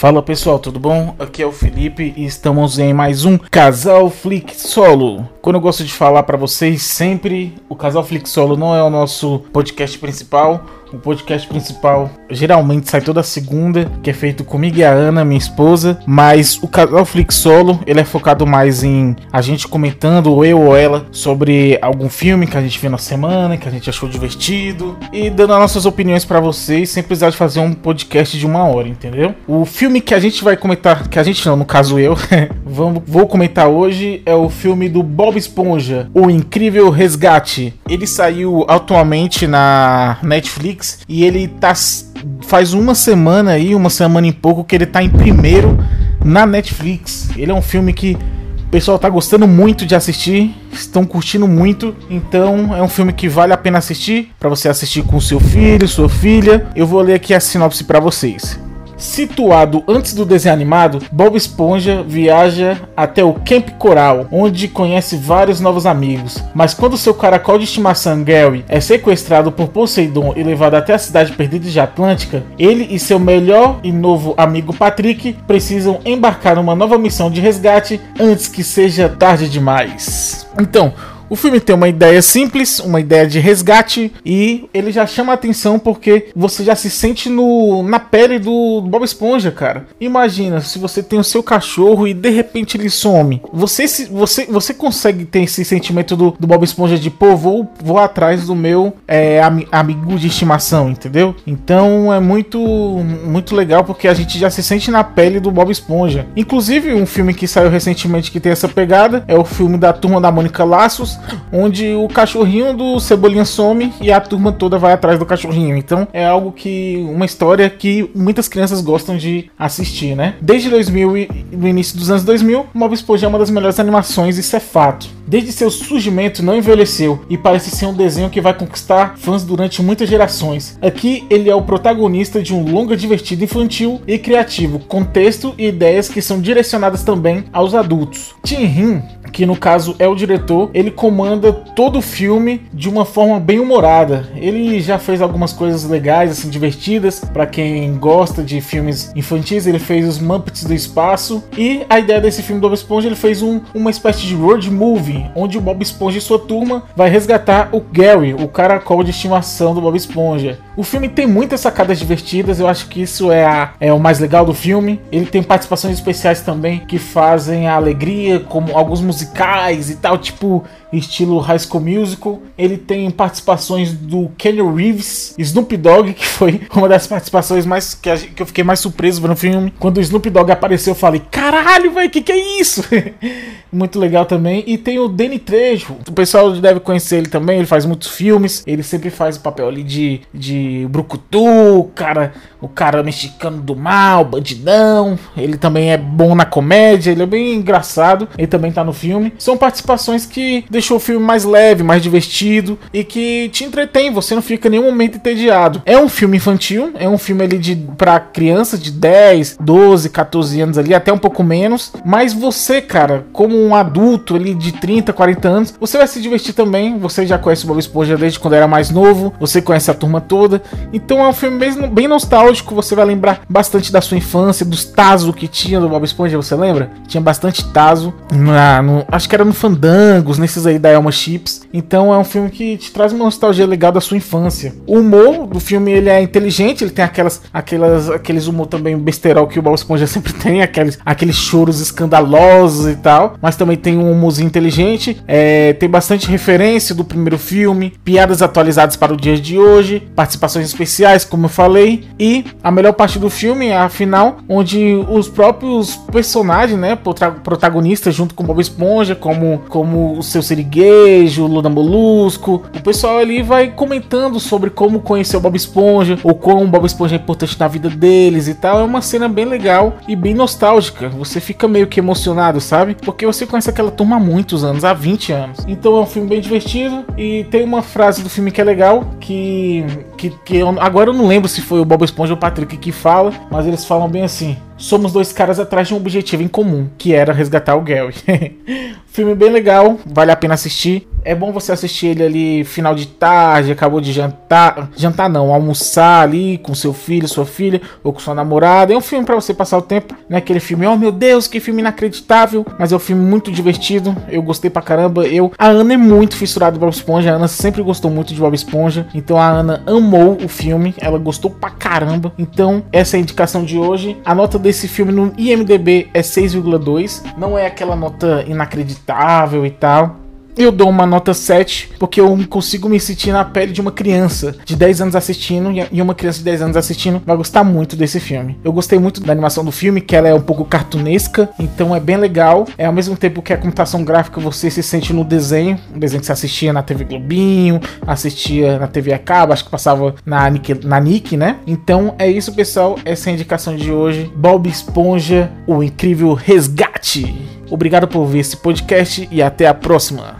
Fala pessoal, tudo bom? Aqui é o Felipe e estamos em mais um Casal Flick Solo. Quando eu gosto de falar para vocês, sempre o Casal Flick Solo não é o nosso podcast principal. O podcast principal geralmente sai toda segunda, que é feito comigo e a Ana, minha esposa. Mas o Casal Flick Solo, ele é focado mais em a gente comentando, ou eu ou ela, sobre algum filme que a gente viu na semana, que a gente achou divertido. E dando as nossas opiniões para vocês, sem precisar de fazer um podcast de uma hora, entendeu? O filme que a gente vai comentar, que a gente não, no caso eu, vou comentar hoje, é o filme do Bob Esponja, O Incrível Resgate. Ele saiu atualmente na Netflix e ele tá faz uma semana aí, uma semana e pouco que ele tá em primeiro na Netflix. Ele é um filme que o pessoal tá gostando muito de assistir, estão curtindo muito, então é um filme que vale a pena assistir para você assistir com seu filho, sua filha. Eu vou ler aqui a sinopse para vocês. Situado antes do desenho animado, Bob Esponja viaja até o Camp Coral, onde conhece vários novos amigos. Mas quando seu caracol de estimação Gary é sequestrado por Poseidon e levado até a cidade perdida de Atlântica, ele e seu melhor e novo amigo Patrick precisam embarcar numa nova missão de resgate antes que seja tarde demais. Então, o filme tem uma ideia simples, uma ideia de resgate e ele já chama atenção porque você já se sente no, na pele do, Bob Esponja, cara. Imagina se você tem o seu cachorro e de repente ele some. Você se, você, você consegue ter esse sentimento do, do Bob Esponja de pô, vou, vou atrás do meu é, am, amigo de estimação, entendeu? Então é muito muito legal porque a gente já se sente na pele do Bob Esponja. Inclusive um filme que saiu recentemente que tem essa pegada é o filme da Turma da Mônica Laços onde o cachorrinho do Cebolinha some e a turma toda vai atrás do cachorrinho. Então é algo que uma história que muitas crianças gostam de assistir, né? Desde 2000 e no início dos anos 2000, Bob Esponja é uma das melhores animações, isso é fato. Desde seu surgimento não envelheceu e parece ser um desenho que vai conquistar fãs durante muitas gerações. Aqui ele é o protagonista de um longa divertido infantil e criativo, com texto e ideias que são direcionadas também aos adultos. Tim Hin que no caso é o diretor, ele comanda todo o filme de uma forma bem humorada. Ele já fez algumas coisas legais, assim, divertidas, para quem gosta de filmes infantis. Ele fez os Muppets do Espaço e a ideia desse filme do Bob Esponja, ele fez um, uma espécie de road movie, onde o Bob Esponja e sua turma vai resgatar o Gary, o caracol de estimação do Bob Esponja. O filme tem muitas sacadas divertidas, eu acho que isso é, a, é o mais legal do filme. Ele tem participações especiais também que fazem a alegria, como alguns musicais e tal, tipo estilo High School Musical. Ele tem participações do Kenny Reeves, Snoop Dogg, que foi uma das participações mais que, eu fiquei mais surpreso no filme. Quando o Snoop Dogg apareceu, eu falei: caralho, velho, que que é isso? Muito legal também. E tem o Danny Trejo, o pessoal deve conhecer ele também. Ele faz muitos filmes, ele sempre faz o papel ali de, de Brucutu, cara, o cara mexicano do mal, bandidão. Ele também é bom na comédia, ele é bem engraçado. Ele também tá no filme. São participações que deixou o filme mais leve, mais divertido e que te entretém, você não fica em nenhum momento entediado. É um filme infantil, é um filme ali de para crianças de 10, 12, 14 anos ali, até um pouco menos, mas você, cara, como um adulto ali de 30, 40 anos, você vai se divertir também. Você já conhece o Bob Esponja desde quando era mais novo, você conhece a turma toda. Então é um filme bem, bem nostálgico, você vai lembrar bastante da sua infância, dos Tazo que tinha do Bob Esponja, você lembra? Tinha bastante Tazo, na, no, acho que era no Fandangos, nesses aí da Elma Chips. Então é um filme que te traz uma nostalgia legal da sua infância. O humor do filme ele é inteligente, ele tem aquelas, aquelas, aqueles humor também besterol que o Bob Esponja sempre tem, aqueles, aqueles choros escandalosos e tal. Mas também tem um humorzinho inteligente, é, tem bastante referência do primeiro filme, piadas atualizadas para o dia de hoje, participações especiais, como eu falei, e a melhor parte do filme é a final, onde os próprios personagens, né, protagonistas junto com o Bob Esponja, como, como o seu Siriguejo, Lula Molusco, o pessoal ali vai comentando sobre como conhecer o Bob Esponja, ou como Bob Esponja é importante na vida deles e tal. É uma cena bem legal e bem nostálgica. Você fica meio que emocionado, sabe? Porque você conhece aquela turma há muitos anos, há 20 anos. Então é um filme bem divertido e tem uma frase do filme que é legal, que, que, que eu, agora eu não lembro se foi o Bob Esponja ou o Patrick que fala, mas eles falam bem assim: somos dois caras atrás de um objetivo em comum, que era resgatar o Gary. Filme bem legal, vale a pena assistir. É bom você assistir ele ali final de tarde, acabou de jantar, jantar não, almoçar ali com seu filho, sua filha ou com sua namorada. É um filme para você passar o tempo, não é aquele filme, oh meu Deus, que filme inacreditável, mas é um filme muito divertido. Eu gostei pra caramba. Eu, a Ana é muito fissurada do Bob Esponja, a Ana sempre gostou muito de Bob Esponja, então a Ana amou o filme, ela gostou pra caramba. Então, essa é a indicação de hoje. A nota desse filme no IMDb é 6,2, não é aquela nota inacreditável e tal. Eu dou uma nota 7, porque eu consigo me sentir na pele de uma criança de 10 anos assistindo, e uma criança de 10 anos assistindo vai gostar muito desse filme. Eu gostei muito da animação do filme, que ela é um pouco cartunesca, então é bem legal. É ao mesmo tempo que a computação gráfica você se sente no desenho, um desenho que você assistia na TV Globinho, assistia na TV a cabo, acho que passava na Nick, na Nick, né? Então é isso, pessoal. Essa é a indicação de hoje. Bob Esponja, o incrível resgate. Obrigado por ver esse podcast e até a próxima.